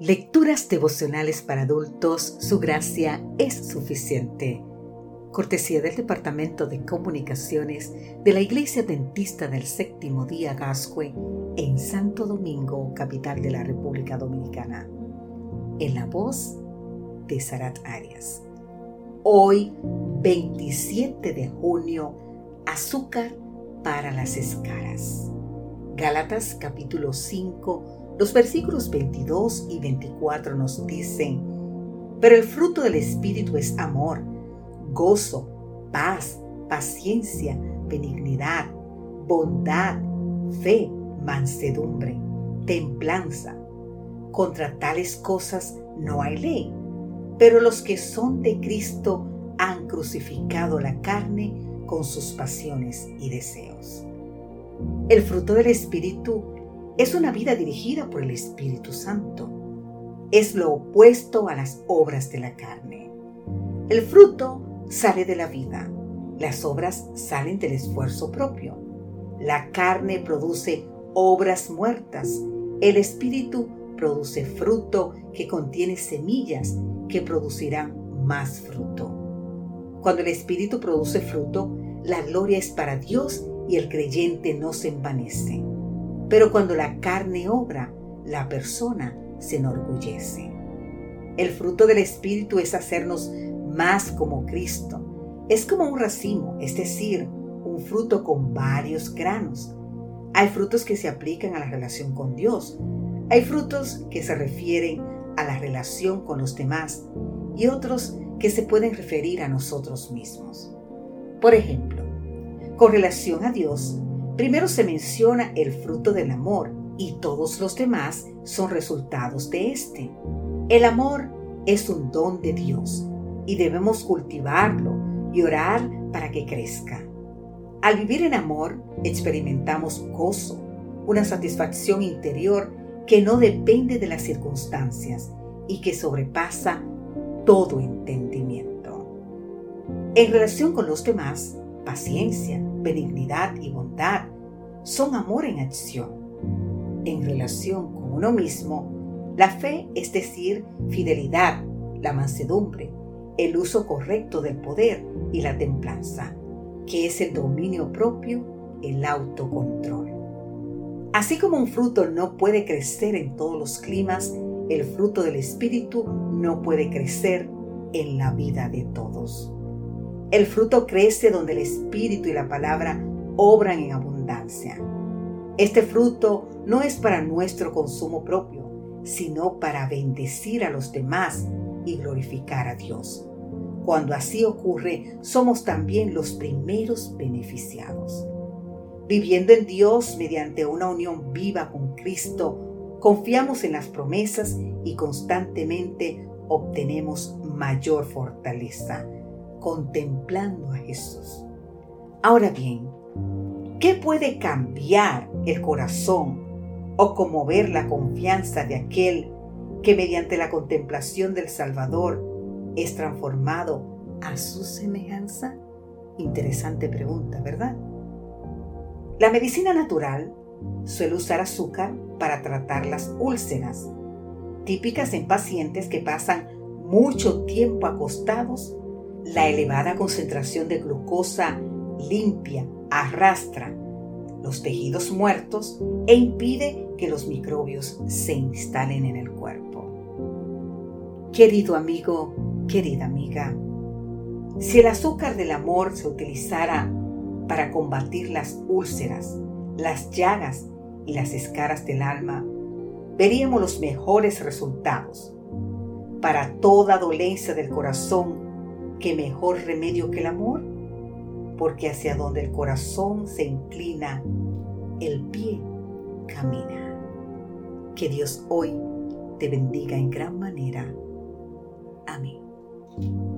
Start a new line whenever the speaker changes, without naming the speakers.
Lecturas devocionales para adultos, su gracia es suficiente. Cortesía del Departamento de Comunicaciones de la Iglesia Dentista del Séptimo Día Gascue en Santo Domingo, capital de la República Dominicana. En la voz de Sarat Arias. Hoy, 27 de junio, azúcar para las escaras. Gálatas capítulo 5 los versículos 22 y 24 nos dicen, pero el fruto del Espíritu es amor, gozo, paz, paciencia, benignidad, bondad, fe, mansedumbre, templanza. Contra tales cosas no hay ley, pero los que son de Cristo han crucificado la carne con sus pasiones y deseos. El fruto del Espíritu es una vida dirigida por el Espíritu Santo. Es lo opuesto a las obras de la carne. El fruto sale de la vida. Las obras salen del esfuerzo propio. La carne produce obras muertas. El Espíritu produce fruto que contiene semillas que producirán más fruto. Cuando el Espíritu produce fruto, la gloria es para Dios y el creyente no se envanece. Pero cuando la carne obra, la persona se enorgullece. El fruto del Espíritu es hacernos más como Cristo. Es como un racimo, es decir, un fruto con varios granos. Hay frutos que se aplican a la relación con Dios. Hay frutos que se refieren a la relación con los demás y otros que se pueden referir a nosotros mismos. Por ejemplo, con relación a Dios, Primero se menciona el fruto del amor y todos los demás son resultados de este. El amor es un don de Dios y debemos cultivarlo y orar para que crezca. Al vivir en amor experimentamos gozo, una satisfacción interior que no depende de las circunstancias y que sobrepasa todo entendimiento. En relación con los demás, paciencia, benignidad y bondad son amor en acción. En relación con uno mismo, la fe, es decir, fidelidad, la mansedumbre, el uso correcto del poder y la templanza, que es el dominio propio, el autocontrol. Así como un fruto no puede crecer en todos los climas, el fruto del Espíritu no puede crecer en la vida de todos. El fruto crece donde el Espíritu y la palabra obran en abundancia. Este fruto no es para nuestro consumo propio, sino para bendecir a los demás y glorificar a Dios. Cuando así ocurre, somos también los primeros beneficiados. Viviendo en Dios mediante una unión viva con Cristo, confiamos en las promesas y constantemente obtenemos mayor fortaleza contemplando a Jesús. Ahora bien, ¿qué puede cambiar el corazón o conmover la confianza de aquel que mediante la contemplación del Salvador es transformado a su semejanza? Interesante pregunta, ¿verdad? La medicina natural suele usar azúcar para tratar las úlceras, típicas en pacientes que pasan mucho tiempo acostados la elevada concentración de glucosa limpia arrastra los tejidos muertos e impide que los microbios se instalen en el cuerpo. Querido amigo, querida amiga, si el azúcar del amor se utilizara para combatir las úlceras, las llagas y las escaras del alma, veríamos los mejores resultados. Para toda dolencia del corazón ¿qué mejor remedio que el amor? Porque hacia donde el corazón se inclina, el pie camina. Que Dios hoy te bendiga en gran manera. Amén.